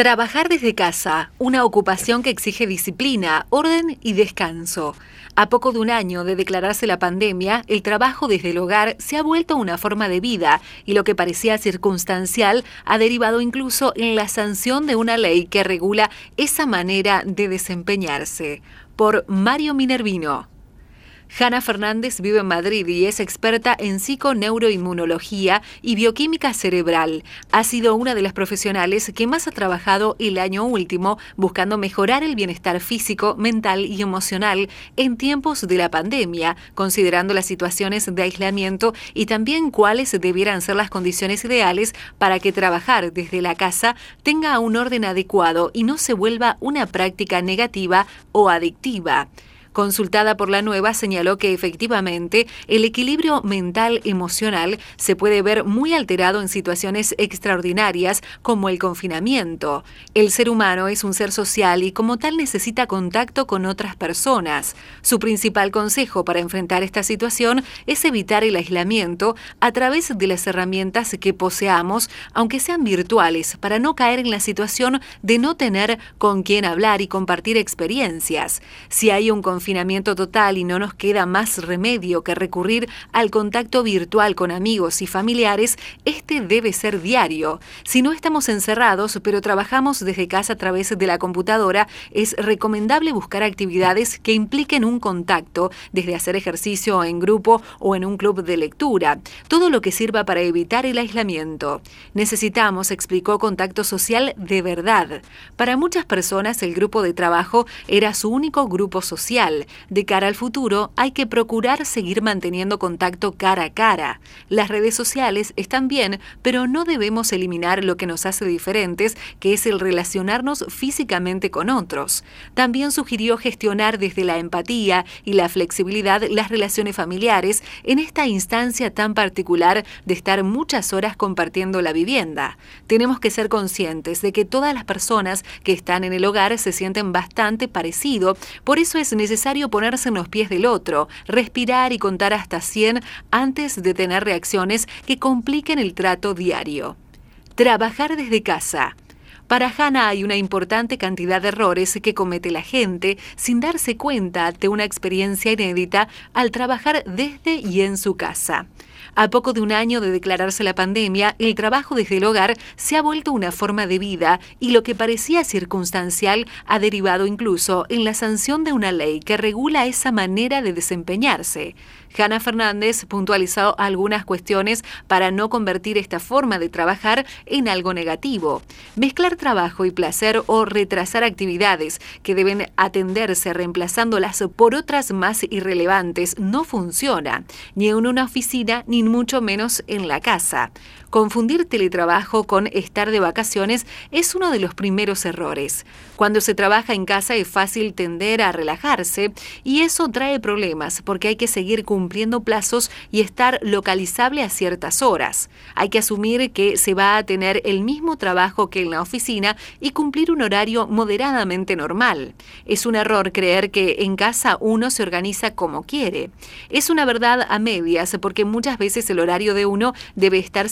Trabajar desde casa, una ocupación que exige disciplina, orden y descanso. A poco de un año de declararse la pandemia, el trabajo desde el hogar se ha vuelto una forma de vida y lo que parecía circunstancial ha derivado incluso en la sanción de una ley que regula esa manera de desempeñarse. Por Mario Minervino. Hanna Fernández vive en Madrid y es experta en psiconeuroinmunología y bioquímica cerebral. Ha sido una de las profesionales que más ha trabajado el año último buscando mejorar el bienestar físico, mental y emocional en tiempos de la pandemia, considerando las situaciones de aislamiento y también cuáles debieran ser las condiciones ideales para que trabajar desde la casa tenga un orden adecuado y no se vuelva una práctica negativa o adictiva. Consultada por la nueva, señaló que efectivamente el equilibrio mental-emocional se puede ver muy alterado en situaciones extraordinarias como el confinamiento. El ser humano es un ser social y como tal necesita contacto con otras personas. Su principal consejo para enfrentar esta situación es evitar el aislamiento a través de las herramientas que poseamos, aunque sean virtuales, para no caer en la situación de no tener con quién hablar y compartir experiencias. Si hay un confinamiento total y no nos queda más remedio que recurrir al contacto virtual con amigos y familiares, este debe ser diario. Si no estamos encerrados, pero trabajamos desde casa a través de la computadora, es recomendable buscar actividades que impliquen un contacto, desde hacer ejercicio en grupo o en un club de lectura, todo lo que sirva para evitar el aislamiento. Necesitamos, explicó, contacto social de verdad. Para muchas personas el grupo de trabajo era su único grupo social de cara al futuro, hay que procurar seguir manteniendo contacto cara a cara. Las redes sociales están bien, pero no debemos eliminar lo que nos hace diferentes, que es el relacionarnos físicamente con otros. También sugirió gestionar desde la empatía y la flexibilidad las relaciones familiares en esta instancia tan particular de estar muchas horas compartiendo la vivienda. Tenemos que ser conscientes de que todas las personas que están en el hogar se sienten bastante parecido, por eso es necesario necesario ponerse en los pies del otro, respirar y contar hasta 100 antes de tener reacciones que compliquen el trato diario. Trabajar desde casa. Para Hannah hay una importante cantidad de errores que comete la gente sin darse cuenta de una experiencia inédita al trabajar desde y en su casa. A poco de un año de declararse la pandemia, el trabajo desde el hogar se ha vuelto una forma de vida y lo que parecía circunstancial ha derivado incluso en la sanción de una ley que regula esa manera de desempeñarse. Hanna Fernández puntualizó algunas cuestiones para no convertir esta forma de trabajar en algo negativo. Mezclar trabajo y placer o retrasar actividades que deben atenderse reemplazándolas por otras más irrelevantes no funciona, ni en una oficina ni mucho menos en la casa. Confundir teletrabajo con estar de vacaciones es uno de los primeros errores. Cuando se trabaja en casa es fácil tender a relajarse y eso trae problemas porque hay que seguir cumpliendo plazos y estar localizable a ciertas horas. Hay que asumir que se va a tener el mismo trabajo que en la oficina y cumplir un horario moderadamente normal. Es un error creer que en casa uno se organiza como quiere. Es una verdad a medias porque muchas veces el horario de uno debe estar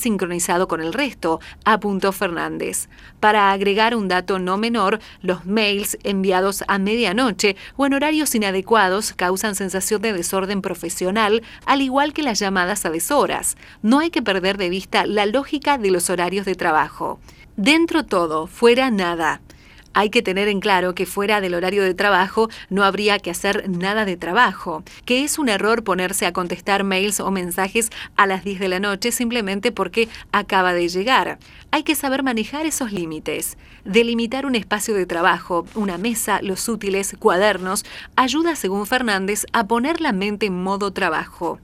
con el resto, apuntó Fernández. Para agregar un dato no menor, los mails enviados a medianoche o en horarios inadecuados causan sensación de desorden profesional, al igual que las llamadas a deshoras. No hay que perder de vista la lógica de los horarios de trabajo. Dentro todo, fuera nada. Hay que tener en claro que fuera del horario de trabajo no habría que hacer nada de trabajo, que es un error ponerse a contestar mails o mensajes a las 10 de la noche simplemente porque acaba de llegar. Hay que saber manejar esos límites. Delimitar un espacio de trabajo, una mesa, los útiles, cuadernos, ayuda, según Fernández, a poner la mente en modo trabajo.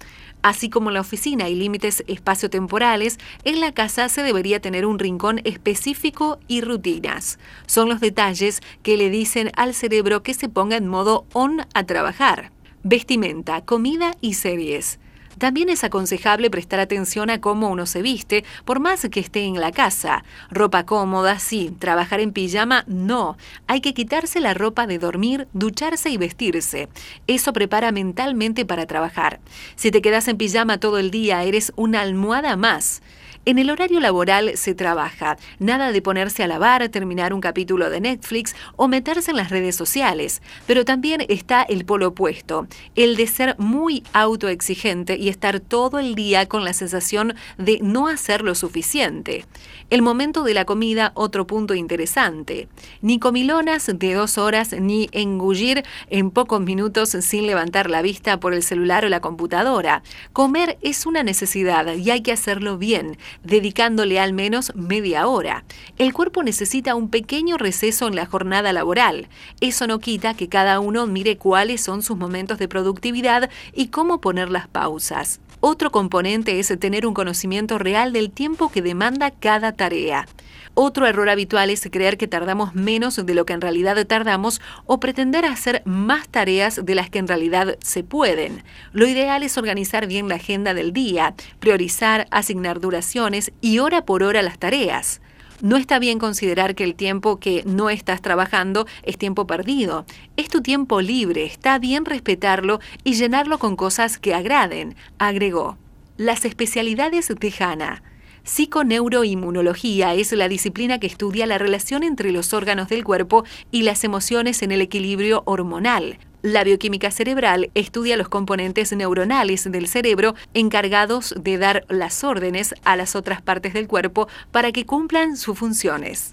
Así como la oficina hay límites espaciotemporales, en la casa se debería tener un rincón específico y rutinas. Son los detalles que le dicen al cerebro que se ponga en modo on a trabajar. Vestimenta, comida y series. También es aconsejable prestar atención a cómo uno se viste, por más que esté en la casa. Ropa cómoda, sí. Trabajar en pijama, no. Hay que quitarse la ropa de dormir, ducharse y vestirse. Eso prepara mentalmente para trabajar. Si te quedas en pijama todo el día, eres una almohada más. En el horario laboral se trabaja, nada de ponerse a lavar, terminar un capítulo de Netflix o meterse en las redes sociales, pero también está el polo opuesto, el de ser muy autoexigente y estar todo el día con la sensación de no hacer lo suficiente. El momento de la comida, otro punto interesante. Ni comilonas de dos horas ni engullir en pocos minutos sin levantar la vista por el celular o la computadora. Comer es una necesidad y hay que hacerlo bien dedicándole al menos media hora. El cuerpo necesita un pequeño receso en la jornada laboral. Eso no quita que cada uno mire cuáles son sus momentos de productividad y cómo poner las pausas. Otro componente es tener un conocimiento real del tiempo que demanda cada tarea. Otro error habitual es creer que tardamos menos de lo que en realidad tardamos o pretender hacer más tareas de las que en realidad se pueden. Lo ideal es organizar bien la agenda del día, priorizar, asignar duraciones y hora por hora las tareas. No está bien considerar que el tiempo que no estás trabajando es tiempo perdido. Es tu tiempo libre, está bien respetarlo y llenarlo con cosas que agraden, agregó. Las especialidades de Hanna. Psiconeuroinmunología es la disciplina que estudia la relación entre los órganos del cuerpo y las emociones en el equilibrio hormonal. La bioquímica cerebral estudia los componentes neuronales del cerebro encargados de dar las órdenes a las otras partes del cuerpo para que cumplan sus funciones.